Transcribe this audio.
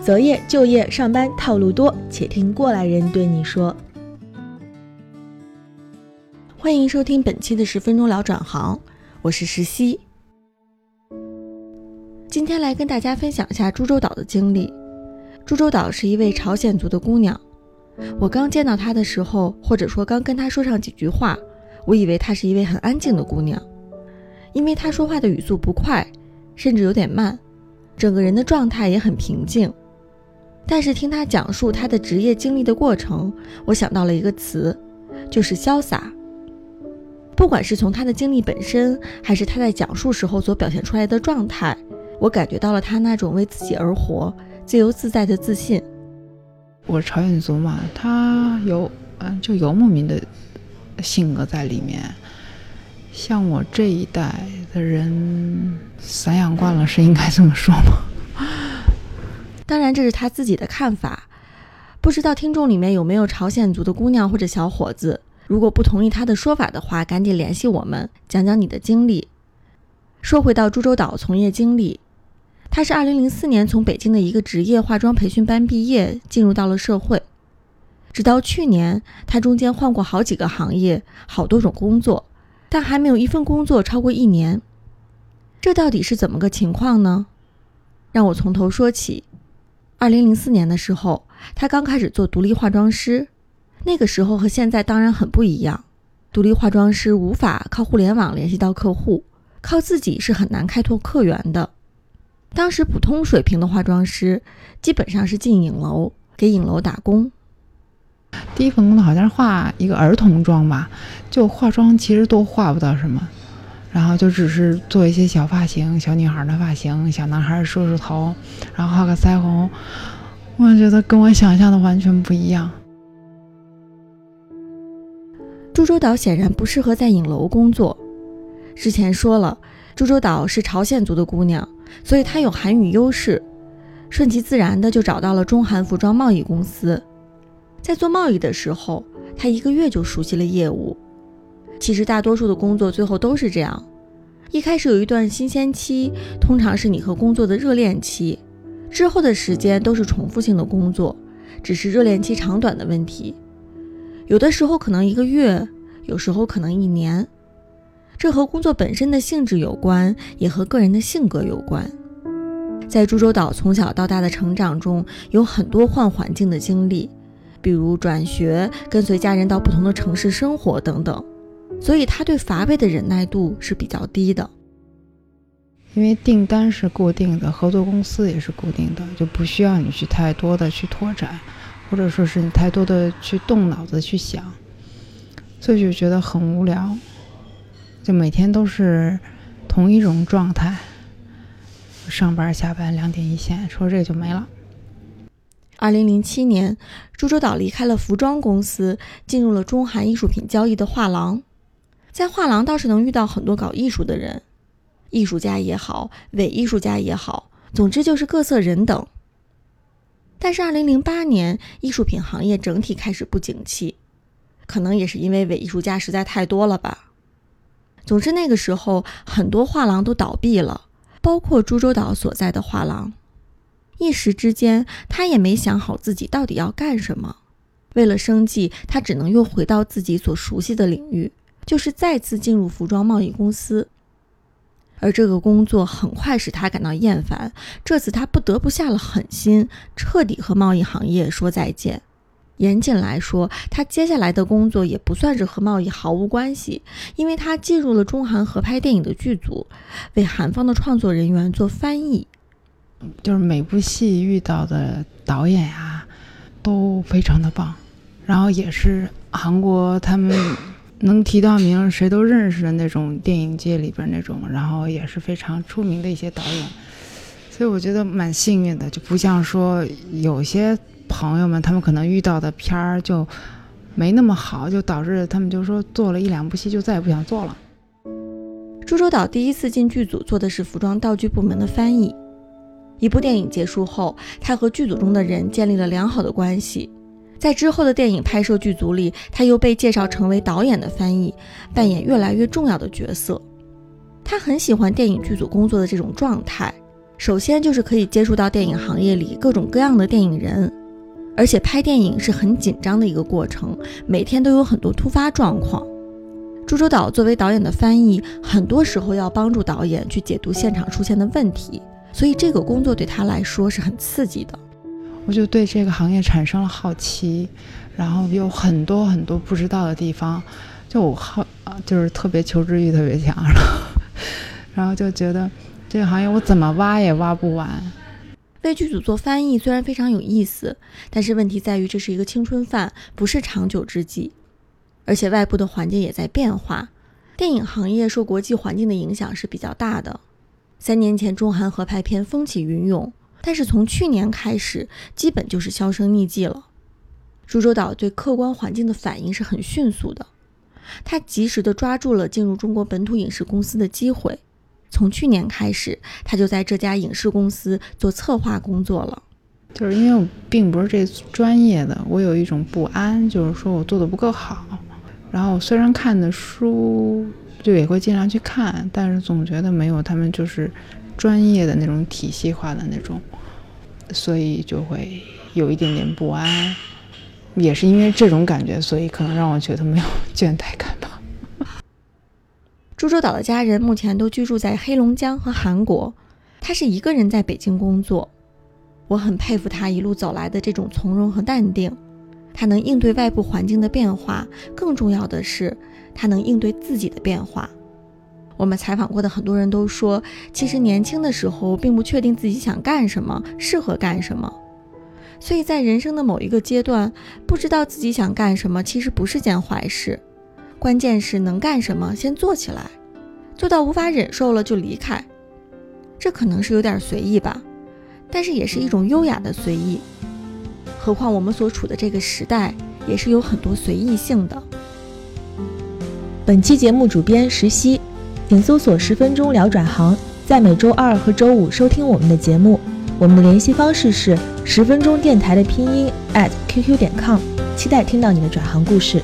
择业、就业、上班套路多，且听过来人对你说。欢迎收听本期的十分钟聊转行，我是石溪。今天来跟大家分享一下株洲岛的经历。株洲岛是一位朝鲜族的姑娘，我刚见到她的时候，或者说刚跟她说上几句话，我以为她是一位很安静的姑娘，因为她说话的语速不快，甚至有点慢，整个人的状态也很平静。但是听他讲述他的职业经历的过程，我想到了一个词，就是潇洒。不管是从他的经历本身，还是他在讲述时候所表现出来的状态，我感觉到了他那种为自己而活、自由自在的自信。我是朝鲜族嘛，他有嗯，就游牧民的性格在里面。像我这一代的人，散养惯了，是应该这么说吗？当然，这是他自己的看法。不知道听众里面有没有朝鲜族的姑娘或者小伙子？如果不同意他的说法的话，赶紧联系我们，讲讲你的经历。说回到株洲岛从业经历，他是2004年从北京的一个职业化妆培训班毕业，进入到了社会。直到去年，他中间换过好几个行业，好多种工作，但还没有一份工作超过一年。这到底是怎么个情况呢？让我从头说起。二零零四年的时候，他刚开始做独立化妆师。那个时候和现在当然很不一样，独立化妆师无法靠互联网联系到客户，靠自己是很难开拓客源的。当时普通水平的化妆师基本上是进影楼给影楼打工。第一份工作好像是化一个儿童妆吧，就化妆其实都化不到什么。然后就只是做一些小发型，小女孩的发型，小男孩梳梳头，然后画个腮红。我觉得跟我想象的完全不一样。株洲岛显然不适合在影楼工作。之前说了，株洲岛是朝鲜族的姑娘，所以她有韩语优势，顺其自然的就找到了中韩服装贸易公司。在做贸易的时候，她一个月就熟悉了业务。其实大多数的工作最后都是这样，一开始有一段新鲜期，通常是你和工作的热恋期，之后的时间都是重复性的工作，只是热恋期长短的问题。有的时候可能一个月，有时候可能一年，这和工作本身的性质有关，也和个人的性格有关。在株洲岛从小到大的成长中，有很多换环境的经历，比如转学、跟随家人到不同的城市生活等等。所以他对乏味的忍耐度是比较低的，因为订单是固定的，合作公司也是固定的，就不需要你去太多的去拓展，或者说是你太多的去动脑子去想，所以就觉得很无聊，就每天都是同一种状态，上班下班两点一线，说这就没了。二零零七年，株洲岛离开了服装公司，进入了中韩艺术品交易的画廊。在画廊倒是能遇到很多搞艺术的人，艺术家也好，伪艺术家也好，总之就是各色人等。但是，二零零八年艺术品行业整体开始不景气，可能也是因为伪艺术家实在太多了吧。总之，那个时候很多画廊都倒闭了，包括株洲岛所在的画廊。一时之间，他也没想好自己到底要干什么。为了生计，他只能又回到自己所熟悉的领域。就是再次进入服装贸易公司，而这个工作很快使他感到厌烦。这次他不得不下了狠心，彻底和贸易行业说再见。严谨来说，他接下来的工作也不算是和贸易毫无关系，因为他进入了中韩合拍电影的剧组，为韩方的创作人员做翻译。就是每部戏遇到的导演呀，都非常的棒，然后也是韩国他们。能提到名，谁都认识的那种电影界里边那种，然后也是非常出名的一些导演，所以我觉得蛮幸运的，就不像说有些朋友们他们可能遇到的片儿就没那么好，就导致他们就说做了一两部戏就再也不想做了。株洲岛第一次进剧组做的是服装道具部门的翻译，一部电影结束后，他和剧组中的人建立了良好的关系。在之后的电影拍摄剧组里，他又被介绍成为导演的翻译，扮演越来越重要的角色。他很喜欢电影剧组工作的这种状态，首先就是可以接触到电影行业里各种各样的电影人，而且拍电影是很紧张的一个过程，每天都有很多突发状况。朱周导作为导演的翻译，很多时候要帮助导演去解读现场出现的问题，所以这个工作对他来说是很刺激的。我就对这个行业产生了好奇，然后有很多很多不知道的地方，就我好，就是特别求知欲特别强，然后然后就觉得。这个行业我怎么挖也挖不完。为剧组做翻译虽然非常有意思，但是问题在于这是一个青春饭，不是长久之计。而且外部的环境也在变化，电影行业受国际环境的影响是比较大的。三年前中韩合拍片风起云涌，但是从去年开始基本就是销声匿迹了。朱州岛对客观环境的反应是很迅速的，他及时的抓住了进入中国本土影视公司的机会。从去年开始，他就在这家影视公司做策划工作了。就是因为我并不是这专业的，我有一种不安，就是说我做的不够好。然后虽然看的书就也会尽量去看，但是总觉得没有他们就是专业的那种体系化的那种，所以就会有一点点不安。也是因为这种感觉，所以可能让我觉得没有倦怠感吧。朱洲岛的家人目前都居住在黑龙江和韩国，他是一个人在北京工作。我很佩服他一路走来的这种从容和淡定，他能应对外部环境的变化，更重要的是他能应对自己的变化。我们采访过的很多人都说，其实年轻的时候并不确定自己想干什么，适合干什么，所以在人生的某一个阶段，不知道自己想干什么，其实不是件坏事。关键是能干什么，先做起来，做到无法忍受了就离开。这可能是有点随意吧，但是也是一种优雅的随意。何况我们所处的这个时代，也是有很多随意性的。本期节目主编石溪，请搜索“十分钟聊转行”，在每周二和周五收听我们的节目。我们的联系方式是十分钟电台的拼音 at qq 点 com，期待听到你的转行故事。